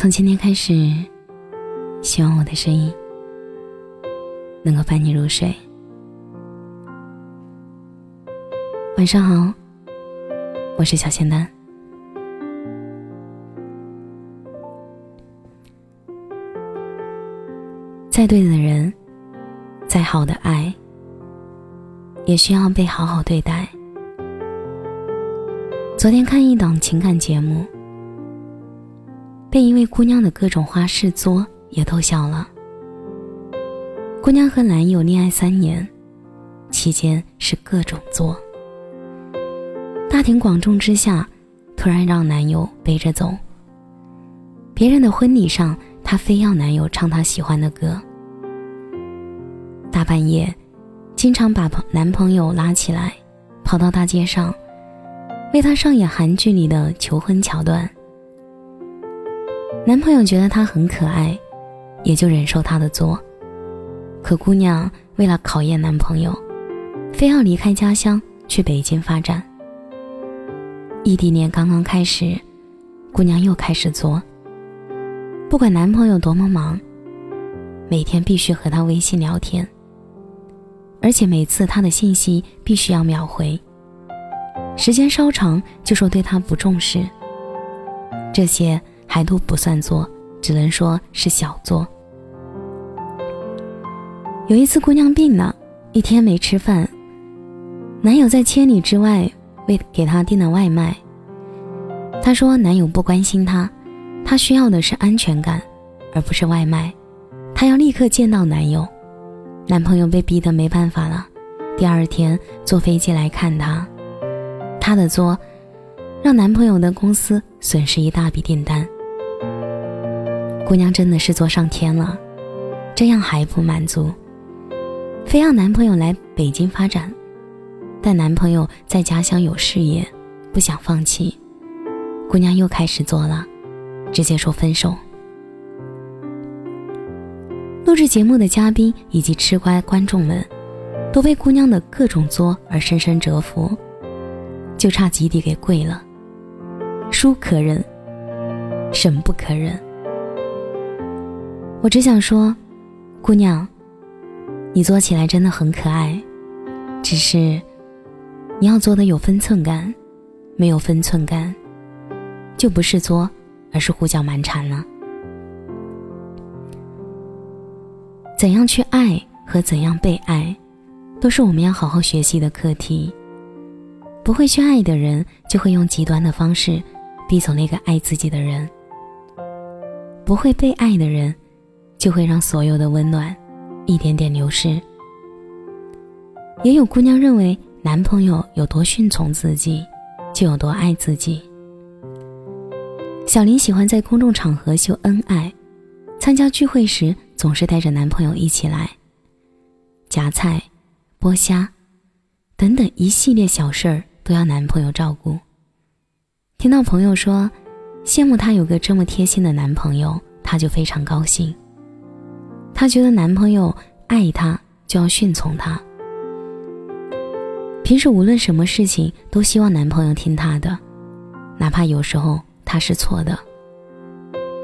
从今天开始，希望我的声音能够伴你入睡。晚上好，我是小仙丹。再对的人，再好的爱，也需要被好好对待。昨天看一档情感节目。被一位姑娘的各种花式作也逗笑了。姑娘和男友恋爱三年，期间是各种作。大庭广众之下，突然让男友背着走。别人的婚礼上，她非要男友唱她喜欢的歌。大半夜，经常把朋男朋友拉起来，跑到大街上，为他上演韩剧里的求婚桥段。男朋友觉得她很可爱，也就忍受她的作。可姑娘为了考验男朋友，非要离开家乡去北京发展。异地恋刚刚开始，姑娘又开始作。不管男朋友多么忙，每天必须和他微信聊天，而且每次他的信息必须要秒回。时间稍长就说对他不重视。这些。还都不算作，只能说是小作。有一次，姑娘病了，一天没吃饭，男友在千里之外为给她订了外卖。她说男友不关心她，她需要的是安全感，而不是外卖。她要立刻见到男友。男朋友被逼得没办法了，第二天坐飞机来看她。她的作，让男朋友的公司损失一大笔订单。姑娘真的是做上天了，这样还不满足，非要男朋友来北京发展，但男朋友在家乡有事业，不想放弃。姑娘又开始做了，直接说分手。录制节目的嘉宾以及吃瓜观众们，都被姑娘的各种作而深深折服，就差集体给跪了。输可忍，忍不可忍。我只想说，姑娘，你做起来真的很可爱，只是你要做的有分寸感，没有分寸感，就不是作，而是胡搅蛮缠了。怎样去爱和怎样被爱，都是我们要好好学习的课题。不会去爱的人，就会用极端的方式逼走那个爱自己的人；不会被爱的人。就会让所有的温暖一点点流失。也有姑娘认为，男朋友有多顺从自己，就有多爱自己。小林喜欢在公众场合秀恩爱，参加聚会时总是带着男朋友一起来，夹菜、剥虾等等一系列小事儿都要男朋友照顾。听到朋友说羡慕她有个这么贴心的男朋友，她就非常高兴。她觉得男朋友爱她就要顺从她，平时无论什么事情都希望男朋友听她的，哪怕有时候她是错的。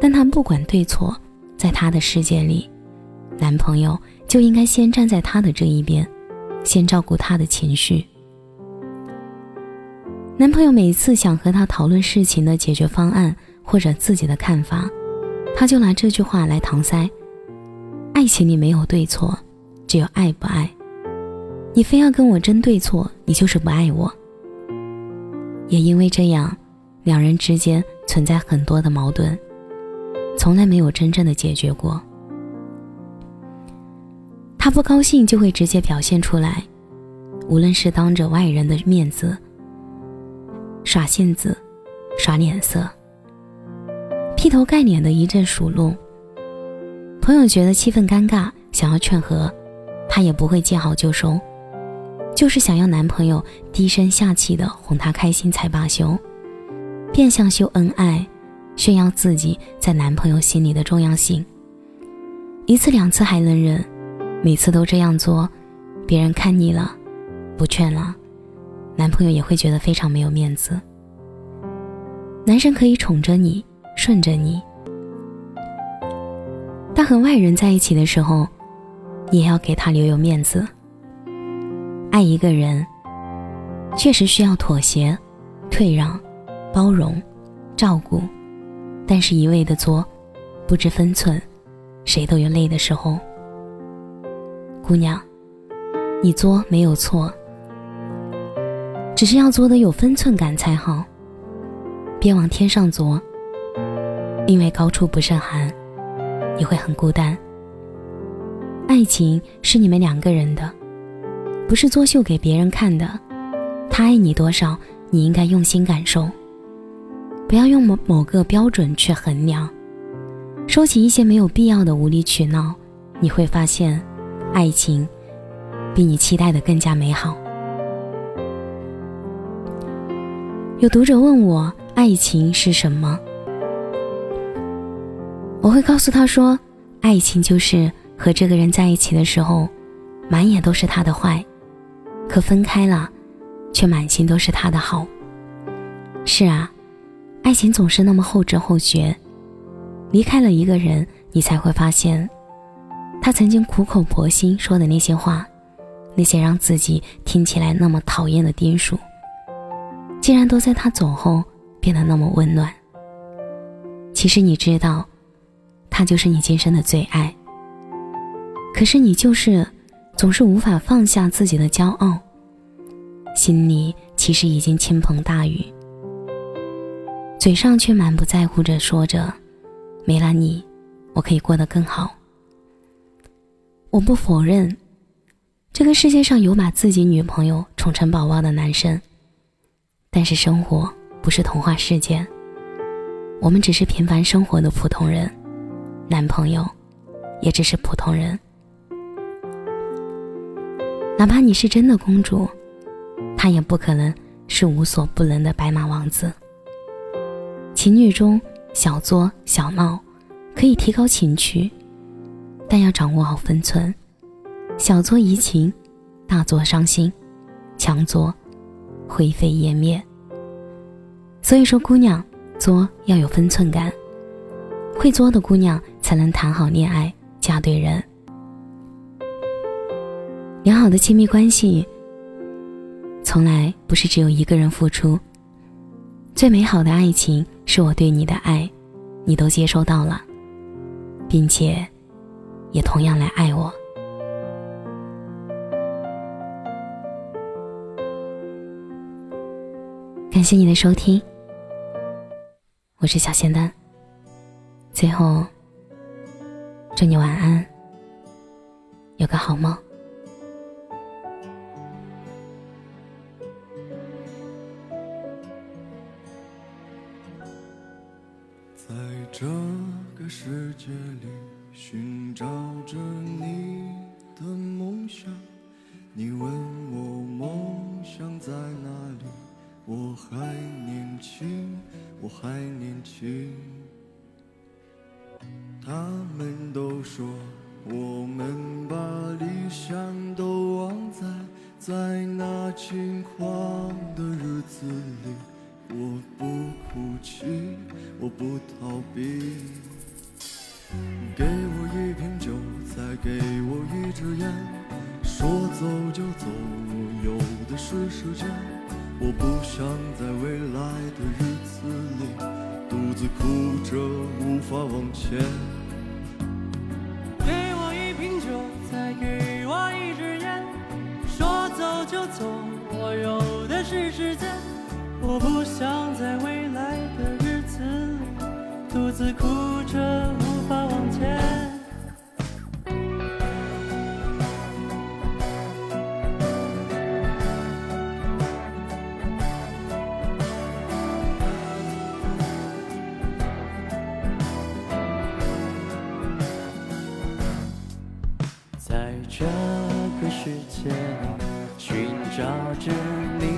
但她不管对错，在她的世界里，男朋友就应该先站在她的这一边，先照顾她的情绪。男朋友每次想和她讨论事情的解决方案或者自己的看法，她就拿这句话来搪塞。爱情里没有对错，只有爱不爱。你非要跟我争对错，你就是不爱我。也因为这样，两人之间存在很多的矛盾，从来没有真正的解决过。他不高兴就会直接表现出来，无论是当着外人的面子耍性子、耍脸色，劈头盖脸的一阵数落。朋友觉得气氛尴尬，想要劝和，她也不会见好就收，就是想要男朋友低声下气的哄她开心才罢休，变相秀恩爱，炫耀自己在男朋友心里的重要性。一次两次还能忍，每次都这样做，别人看腻了，不劝了，男朋友也会觉得非常没有面子。男生可以宠着你，顺着你。但和外人在一起的时候，也要给他留有面子。爱一个人，确实需要妥协、退让、包容、照顾，但是一味的作，不知分寸，谁都有累的时候。姑娘，你作没有错，只是要作的有分寸感才好。别往天上作，因为高处不胜寒。你会很孤单。爱情是你们两个人的，不是作秀给别人看的。他爱你多少，你应该用心感受。不要用某某个标准去衡量，收起一些没有必要的无理取闹，你会发现，爱情比你期待的更加美好。有读者问我，爱情是什么？我会告诉他说，爱情就是和这个人在一起的时候，满眼都是他的坏，可分开了，却满心都是他的好。是啊，爱情总是那么后知后觉，离开了一个人，你才会发现，他曾经苦口婆心说的那些话，那些让自己听起来那么讨厌的叮嘱，竟然都在他走后变得那么温暖。其实你知道。他就是你今生的最爱。可是你就是总是无法放下自己的骄傲，心里其实已经倾盆大雨，嘴上却满不在乎着说着：“没了你，我可以过得更好。”我不否认，这个世界上有把自己女朋友宠成宝宝的男生，但是生活不是童话世界，我们只是平凡生活的普通人。男朋友，也只是普通人。哪怕你是真的公主，他也不可能是无所不能的白马王子。情侣中小作小闹，可以提高情趣，但要掌握好分寸。小作怡情，大作伤心，强作灰飞烟灭。所以说，姑娘作要有分寸感。会作的姑娘才能谈好恋爱，嫁对人。良好的亲密关系，从来不是只有一个人付出。最美好的爱情是我对你的爱，你都接收到了，并且，也同样来爱我。感谢你的收听，我是小仙丹。最后，祝你晚安，有个好梦。在这个世界里寻找着你的梦想，你问我梦想在哪里？我还年轻，我还年轻。他们都说，我们把理想都忘在在那轻狂的日子里。我不哭泣，我不逃避。给我一瓶酒，再给我一支烟，说走就走，我有的是时间。我不想在未来的日子里独自哭着无法往前。走，我有的是时间。我不想在未来的日子里独自哭着无法往前。在这个世界里。照着你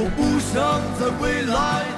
我不想在未来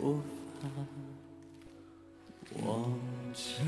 无法往前